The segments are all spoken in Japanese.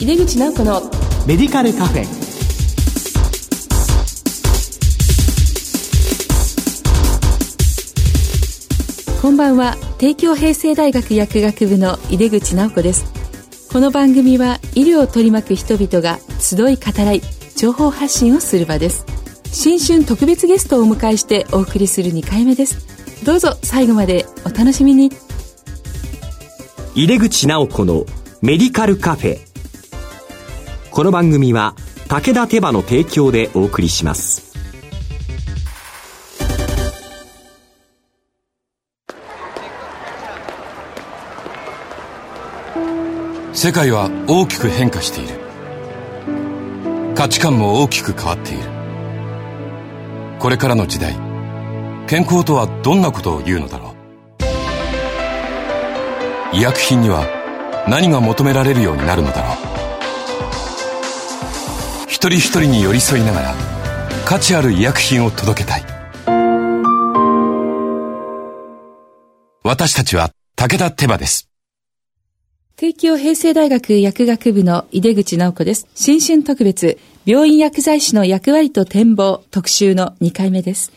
井出口直子のメディカルカフェ。こんばんは。帝京平成大学薬学部の井出口直子です。この番組は医療を取り巻く人々が集い語らい情報発信をする場です。新春特別ゲストをお迎えしてお送りする2回目です。どうぞ最後までお楽しみに。井出口直子のメディカルカフェこの番組は武田手羽の提供でお送りします。世界は大きく変化している。価値観も大きく変わっている。これからの時代健康とはどんなことを言うのだろう。医薬品には何が求められるようになるのだろう。一人一人に寄り添いながら価値ある医薬品を届けたい私たちは武田手羽です帝京平成大学薬学部の井出口直子です。新春特別、病院薬剤師の役割と展望特集の2回目です。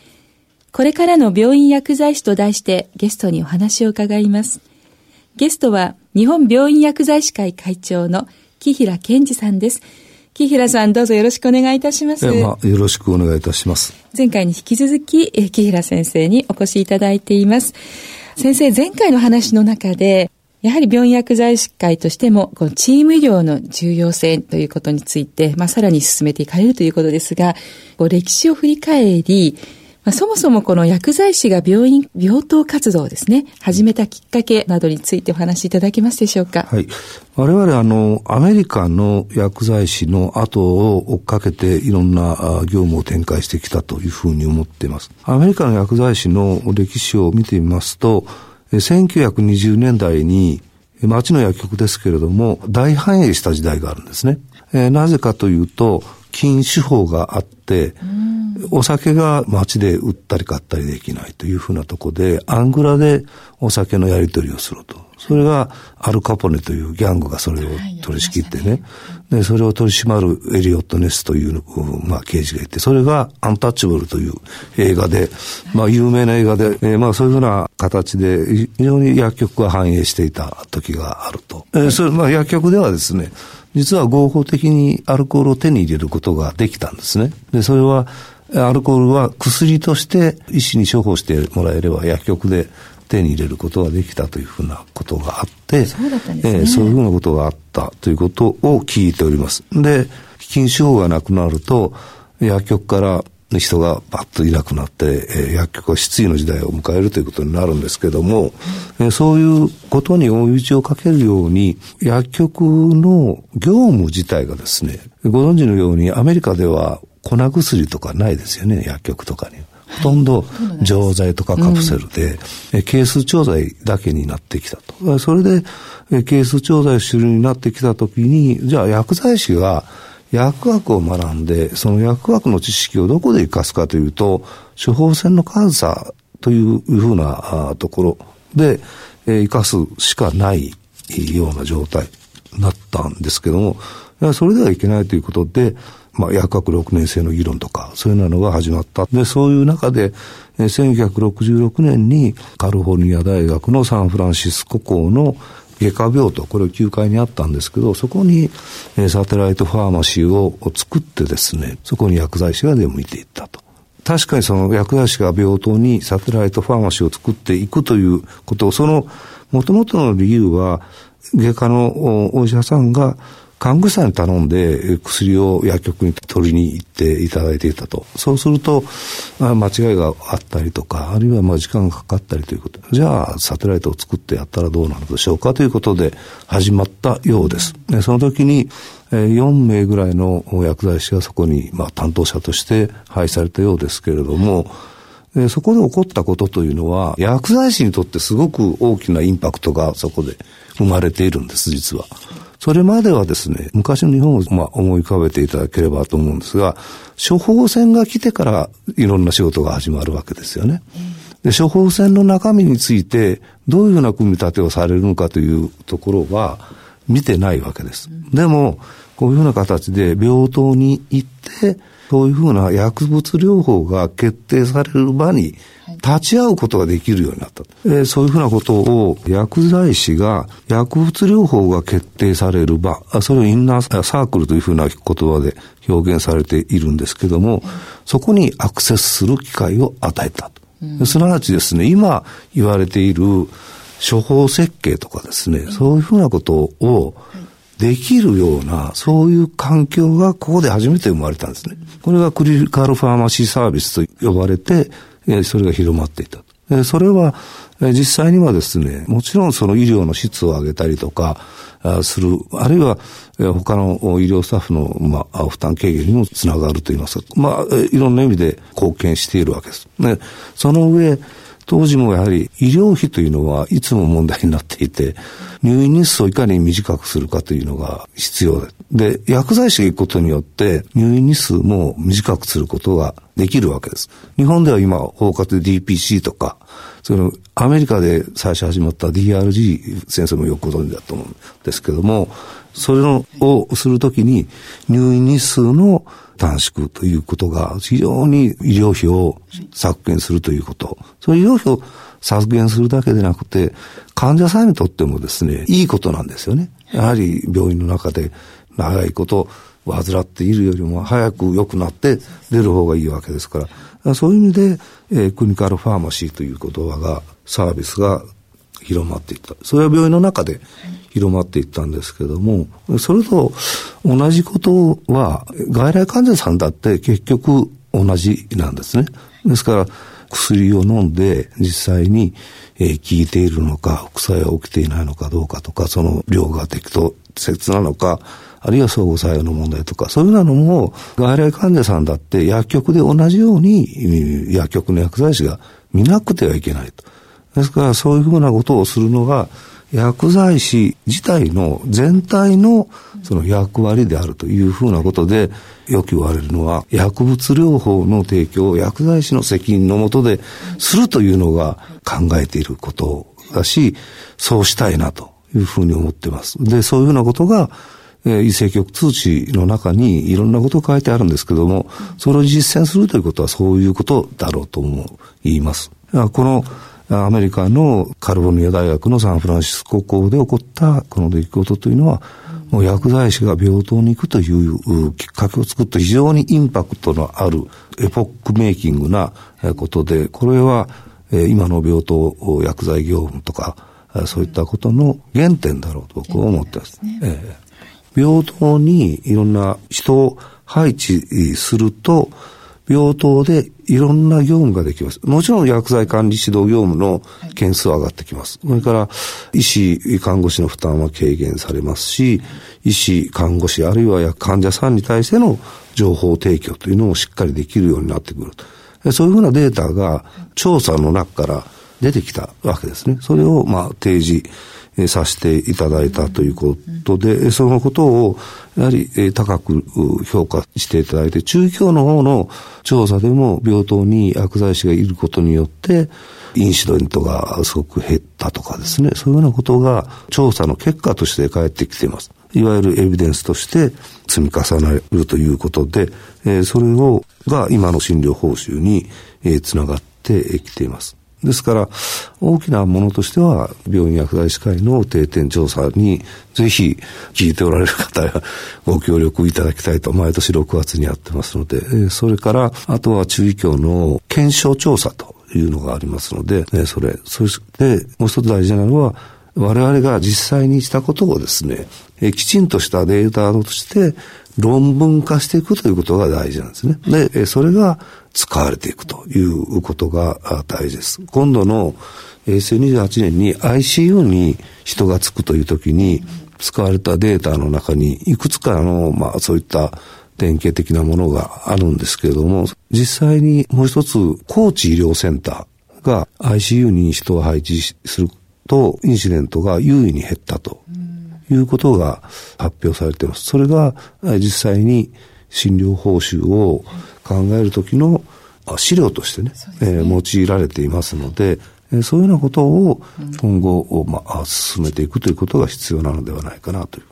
これからの病院薬剤師と題してゲストにお話を伺います。ゲストは日本病院薬剤師会会長の木平健二さんです。木平さんどうぞよろしくお願いいたします。まあ、よろしくお願いいたします。前回に引き続き、木平先生にお越しいただいています。先生、前回の話の中で、やはり病院薬剤師会としても、このチーム医療の重要性ということについて、まあ、さらに進めていかれるということですが、こう歴史を振り返り、まあ、そもそもこの薬剤師が病院、病棟活動をですね、始めたきっかけなどについてお話しいただけますでしょうか。はい。我々あの、アメリカの薬剤師の後を追っかけていろんな業務を展開してきたというふうに思っています。アメリカの薬剤師の歴史を見てみますと、1920年代に町の薬局ですけれども、大繁栄した時代があるんですね。えー、なぜかというと、禁酒法があって、お酒が街で売ったり買ったりできないというふうなとこで、アングラでお酒のやり取りをすると。それがアルカポネというギャングがそれを取り仕切ってね。で、それを取り締まるエリオット・ネスという、まあ、刑事がいて、それがアンタッチブルという映画で、まあ、有名な映画で、えー、まあ、そういうふうな形で、非常に薬局が繁栄していた時があると。えー、それ、まあ、薬局ではですね、実は合法的にアルコールを手に入れることができたんですね。で、それは、アルコールは薬として医師に処方してもらえれば薬局で手に入れることができたというふうなことがあって、そうね、えー、そういうふうなことがあったということを聞いております。で、禁酒法がなくなると、薬局から人がバッといなくなって、えー、薬局は失意の時代を迎えるということになるんですけども、うん、えー、そういうことに追い打ちをかけるように、薬局の業務自体がですね、ご存知のようにアメリカでは粉薬とかないですよね、薬局とかに。ほとんど錠剤とかカプセルで、うん、ケース調剤だけになってきたと。それで、ケース調剤主流になってきたときに、じゃあ薬剤師が薬学を学んで、その薬学の知識をどこで活かすかというと、処方箋の監査というふうなところで、活かすしかないような状態になったんですけども、それではいけないということで、まあ、薬学6年生の議論とか、そういうのが始まった。で、そういう中で、1966年にカリフォルニア大学のサンフランシスコ校の外科病棟、これ9階にあったんですけど、そこにサテライトファーマシーを作ってですね、そこに薬剤師が出向いていったと。確かにその薬剤師が病棟にサテライトファーマシーを作っていくということを、その元々の理由は、外科のお医者さんが看護師さんに頼んで薬を薬局に取りに行っていただいていたと。そうすると、あ間違いがあったりとか、あるいはまあ時間がかかったりということ。じゃあ、サテライトを作ってやったらどうなるでしょうかということで始まったようです。でその時に、4名ぐらいの薬剤師がそこに、まあ、担当者として配されたようですけれども、そこで起こったことというのは、薬剤師にとってすごく大きなインパクトがそこで生まれているんです、実は。それまではですね、昔の日本をまあ思い浮かべていただければと思うんですが、処方箋が来てからいろんな仕事が始まるわけですよね。で、処方箋の中身について、どういうような組み立てをされるのかというところは、見てないわけです。でも、こういうふうな形で病棟に行って、そういうふうな薬物療法が決定される場に立ち会うことができるようになった。えー、そういうふうなことを薬剤師が薬物療法が決定される場、それをインナーサークルというふうな言葉で表現されているんですけども、そこにアクセスする機会を与えたと。うん、すなわちですね、今言われている処方設計とかですね、そういうふうなことをできるような、そういう環境がここで初めて生まれたんですね。これがクリカルファーマシーサービスと呼ばれて、それが広まっていた。それは、実際にはですね、もちろんその医療の質を上げたりとか、する、あるいは他の医療スタッフの、まあ、負担軽減にもつながるといいますか、まあ、いろんな意味で貢献しているわけです。で、その上、当時もやはり医療費というのはいつも問題になっていて、入院日数をいかに短くするかというのが必要で。で、薬剤師が行くことによって入院日数も短くすることができるわけです。日本では今、包括で DPC とか、そのアメリカで最初始まった DRG 先生もよくご存知だと思うんですけども、それをするときに入院日数の短縮ということが非常に医療費を削減するということ。その医療費を削減するだけでなくて、患者さんにとってもですね、いいことなんですよね。やはり病院の中で長いこと患っているよりも早く良くなって出る方がいいわけですから、そういう意味で、えー、クニカルファーマシーという言葉が、サービスが広まっていった。それは病院の中で広まっていったんですけども、それと同じことは、外来患者さんだって結局同じなんですね。ですから、薬を飲んで実際に、えー、効いているのか、副作用が起きていないのかどうかとか、その量が適当、切なのか、あるいは相互作用の問題とか、そういうようなのも、外来患者さんだって薬局で同じように、薬局の薬剤師が見なくてはいけないと。ですから、そういうふうなことをするのが、薬剤師自体の全体のその役割であるというふうなことで、よく言われるのは、薬物療法の提供を薬剤師の責任のもとでするというのが考えていることだし、そうしたいなというふうに思っています。で、そういうふうなことが、えー、異性局通知の中にいろんなことを書いてあるんですけども、それを実践するということはそういうことだろうと思う、言います。このアメリカのカルボニア大学のサンフランシスコ校で起こったこの出来事というのは、もう薬剤師が病棟に行くというきっかけを作った非常にインパクトのあるエポックメイキングなことで、これは今の病棟薬剤業務とか、そういったことの原点だろうと僕は思ってます。ねえー、病棟にいろんな人を配置すると、病棟でいろんな業務ができます。もちろん薬剤管理指導業務の件数は上がってきます。それから医師、看護師の負担は軽減されますし、医師、看護師、あるいは患者さんに対しての情報提供というのもしっかりできるようになってくる。そういうふうなデータが調査の中から出てきたわけですね。それをまあ提示させていただいたということで、そのことをやはり高く評価していただいて、中京の方の調査でも病棟に薬剤師がいることによって、インシデントがすごく減ったとかですね、そういうようなことが調査の結果として返ってきています。いわゆるエビデンスとして積み重ねるということで、それを、が今の診療報酬につながってきています。ですから、大きなものとしては、病院薬剤師会の定点調査に、ぜひ、聞いておられる方や、ご協力いただきたいと、毎年6月にやってますので、それから、あとは中医協の検証調査というのがありますので、それ、そして、もう一つ大事なのは、我々が実際にしたことをですね、きちんとしたデータとして論文化していくということが大事なんですね。で、それが使われていくということが大事です。今度の平成28年に ICU に人がつくという時に使われたデータの中にいくつかの、まあそういった典型的なものがあるんですけれども、実際にもう一つ、高知医療センターが ICU に人を配置すると、インシデントが優位に減ったということが発表されています。それが実際に診療報酬を考える時の資料としてね、ねえー、用いられていますので、そういうようなことを今後、まあ、進めていくということが必要なのではないかなという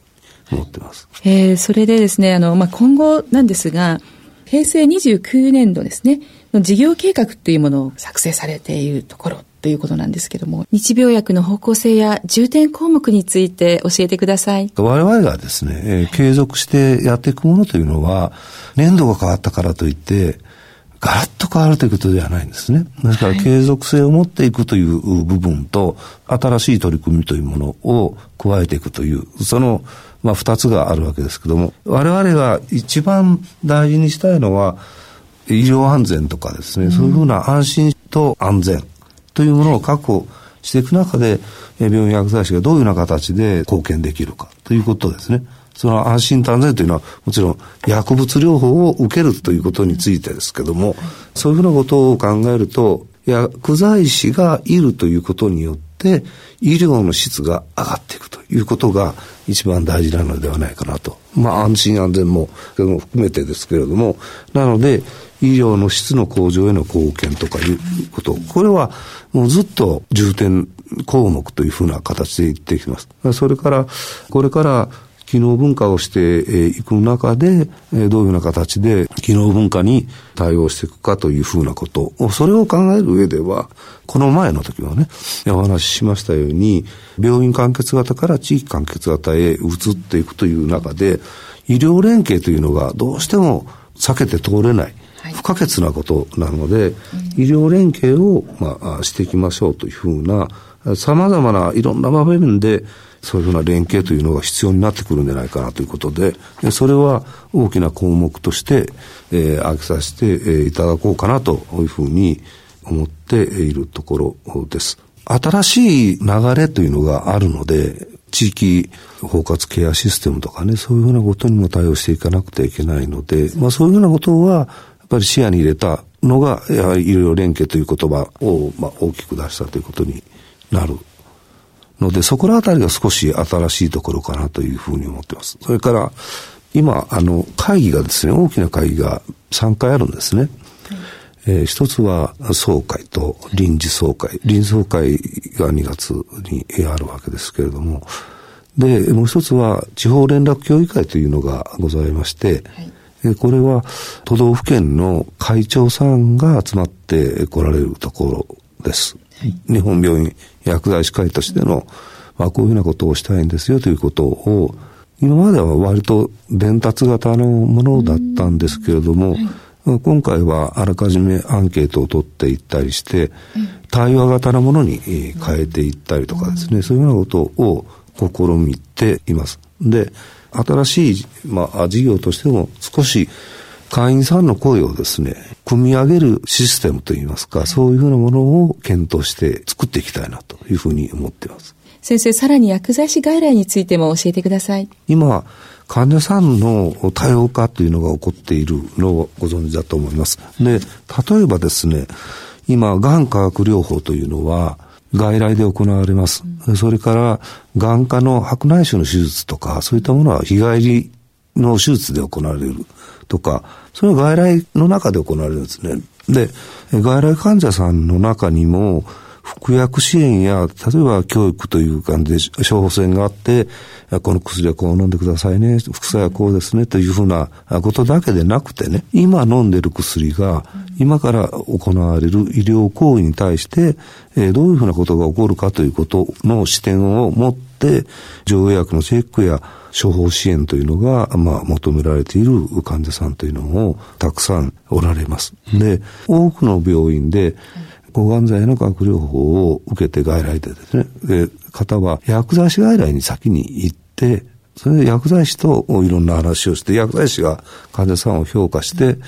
思ってます。えー、それでですね、あの、まあ、今後なんですが、平成29年度ですね、の事業計画というものを作成されているところということなんですけども、日病薬の方向性や重点項目について教えてください。我々がですね、えー、継続してやっていくものというのは、年度が変わったからといって、ガラッと変わるということではないんですね。ですから継続性を持っていくという部分と、新しい取り組みというものを加えていくという、その、まあ、二つがあるわけですけども、我々が一番大事にしたいのは、医療安全とかですね、うん、そういうふうな安心と安全というものを確保していく中で、病院薬剤師がどういうような形で貢献できるかということですね。その安心と安全というのは、もちろん薬物療法を受けるということについてですけども、そういうふうなことを考えると、薬剤師がいるということによって、医療の質が上がっていくということが一番大事なのではないかなと。まあ安心安全も含めてですけれども、なので、医療の質の向上への貢献とかいうこと、これはもうずっと重点項目というふうな形で言ってきます。それから、これから機能文化をしていく中で、どういうような形で機能文化に対応していくかというふうなこと、それを考える上では、この前の時はね、お話ししましたように、病院完結型から地域完結型へ移っていくという中で、医療連携というのがどうしても避けて通れない。不可欠なことなので、医療連携を、まあ、していきましょうというふうな、様々ないろんな場面で、そういうふうな連携というのが必要になってくるんじゃないかなということで、でそれは大きな項目として、えー、挙げさせて、えー、いただこうかなというふうに思っているところです。新しい流れというのがあるので、地域包括ケアシステムとかね、そういうふうなことにも対応していかなくてはいけないので、まあそういうふうなことは、やっぱり視野に入れたのが、やはり医療連携という言葉を、まあ、大きく出したということになるので、そこらあたりが少し新しいところかなというふうに思ってます。それから、今、あの、会議がですね、大きな会議が3回あるんですね。えー、一つは総会と臨時総会。臨時総会が2月にあるわけですけれども、で、もう一つは地方連絡協議会というのがございまして、はい、これは都道府県の会長さんが集まって来られるところです。日本病院薬剤師会としての、まあ、こういうふうなことをしたいんですよということを、今までは割と伝達型のものだったんですけれども、今回はあらかじめアンケートを取っていったりして、対話型のものに変えていったりとかですね、そういうようなことを試みています。で、新しい、まあ、事業としても少し会員さんの声をですね、組み上げるシステムといいますか、そういうふうなものを検討して作っていきたいなというふうに思っています。先生、さらに薬剤師外来についても教えてください。今、患者さんの多様化というのが起こっているのをご存知だと思います。で、例えばですね、今、がん化学療法というのは、外来で行われます。うん、それから、眼科の白内障の手術とか、そういったものは日帰りの手術で行われるとか、それは外来の中で行われるんですね。で、外来患者さんの中にも、服薬支援や、例えば教育という感じで処方箋があって、この薬はこう飲んでくださいね、副作用はこうですね、というふうなことだけでなくてね、今飲んでる薬が、今から行われる医療行為に対して、どういうふうなことが起こるかということの視点を持って、条約のチェックや処方支援というのが、まあ、求められている患者さんというのもたくさんおられます。で、多くの病院で、抗がん剤の化学療法を受けて外来でですね、で、方は薬剤師外来に先に行って、それで薬剤師といろんな話をして、薬剤師が患者さんを評価して、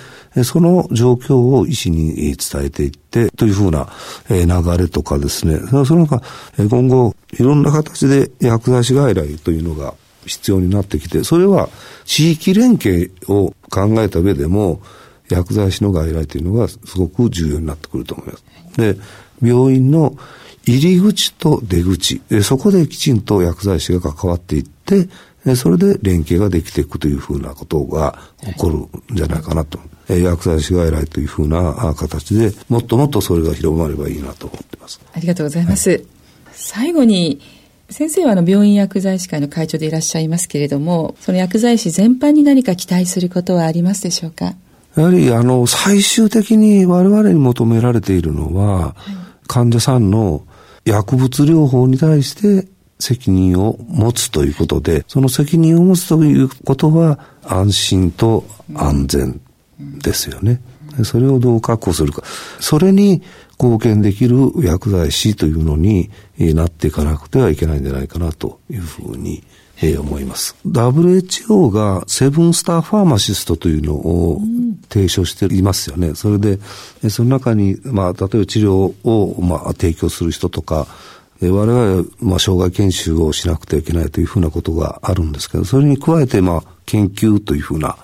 その状況を医師に伝えていって、というふうな流れとかですね、その他、今後、いろんな形で薬剤師外来というのが必要になってきて、それは地域連携を考えた上でも、薬剤師の外来というのがすごく重要になってくると思います。で、病院の入り口と出口、そこできちんと薬剤師が関わっていって、それで連携ができていくというふうなことが起こるんじゃないかなと。薬剤師外来というふうな形でもっともっとそれが広まればいいなと思ってます。ありがとうございます。はい、最後に先生はあの病院薬剤師会の会長でいらっしゃいますけれども、その薬剤師全般に何か期待することはありますでしょうか？やはりあの最終的に我々に求められているのは、はい、患者さんの薬物療法に対して責任を持つということで、その責任を持つということは安心と安全ですよね。それをどう確保するか。それに貢献できる薬剤師というのになっていかなくてはいけないんじゃないかなというふうに思います。WHO がセブンスターファーマシストというのを提唱していますよね。それで、その中に、まあ、例えば治療を、まあ、提供する人とか、我々は、まあ、障害研修をしなくてはいけないというふうなことがあるんですけど、それに加えて、まあ、研究というふうな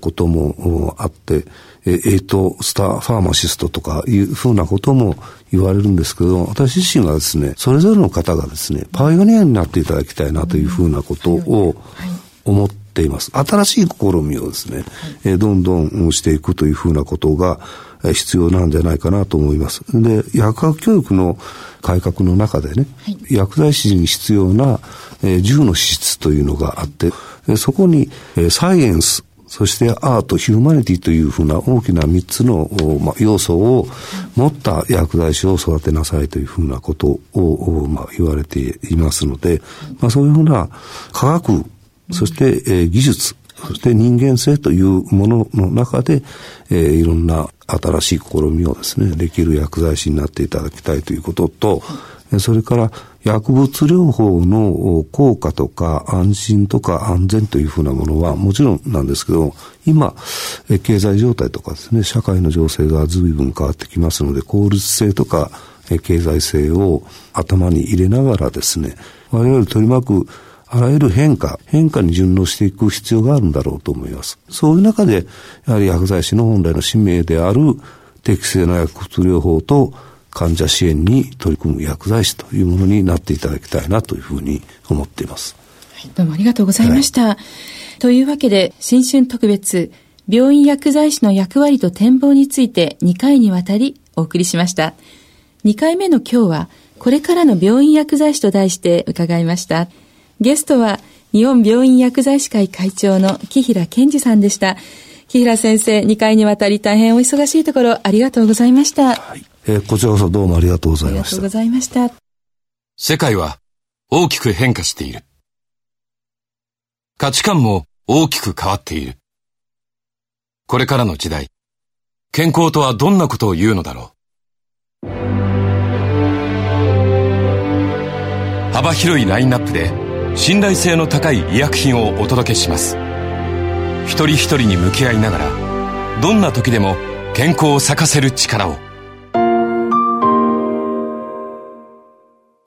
こともあって、えっとスターファーマシストとかいうふうなことも言われるんですけど、私自身はですね、それぞれの方がですね、パイオニアになっていただきたいなというふうなことを思ってい。ます。新しい試みをですね、えどんどんしていくというふうなことが必要なんじゃないかなと思います。で、薬学教育の改革の中でね、はい、薬剤師に必要な、えー、10の資質というのがあって、そこに、えー、サイエンス、そしてアート、ヒューマニティというふうな大きな3つの、まあ、要素を持った薬剤師を育てなさいというふうなことを、まあ、言われていますので、まあ、そういうふうな科学、そして、えー、技術、そして人間性というものの中で、えー、いろんな新しい試みをですね、できる薬剤師になっていただきたいということと、それから薬物療法の効果とか安心とか安全というふうなものはもちろんなんですけど、今、経済状態とかですね、社会の情勢が随分変わってきますので、効率性とか経済性を頭に入れながらですね、我々取り巻くあらゆる変化、変化に順応していく必要があるんだろうと思います。そういう中で、やはり薬剤師の本来の使命である適正な薬物療法と患者支援に取り組む薬剤師というものになっていただきたいなというふうに思っています。はい、どうもありがとうございました。はい、というわけで、新春特別、病院薬剤師の役割と展望について2回にわたりお送りしました。2回目の今日は、これからの病院薬剤師と題して伺いました。ゲストは、日本病院薬剤師会会長の木平健二さんでした。木平先生、2回にわたり大変お忙しいところありがとうございました。はいえー、こちらこそどうもありがとうございました。ありがとうございました。世界は大きく変化している。価値観も大きく変わっている。これからの時代、健康とはどんなことを言うのだろう。幅広いラインナップで信頼性の高い医薬品をお届けします。一人一人に向き合いながら、どんな時でも健康を咲かせる力を。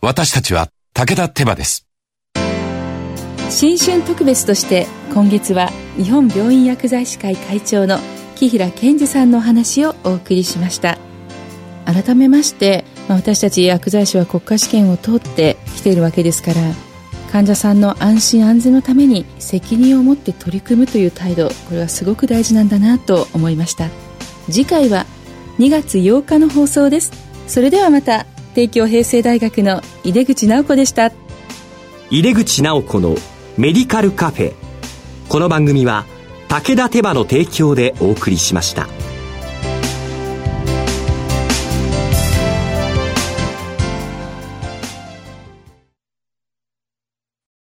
私たちは武田手羽です新春特別として今月は日本病院薬剤師会会長の木平健二さんのお話をお送りしました改めまして、まあ、私たち薬剤師は国家試験を通ってきているわけですから患者さんの安心安全のために責任を持って取り組むという態度これはすごく大事なんだなと思いました。次回は2月8日の放送です。それではまた帝京平成大学の井出口直子でした。井出口直子のメディカルカフェ。この番組は武田手羽の提供でお送りしました。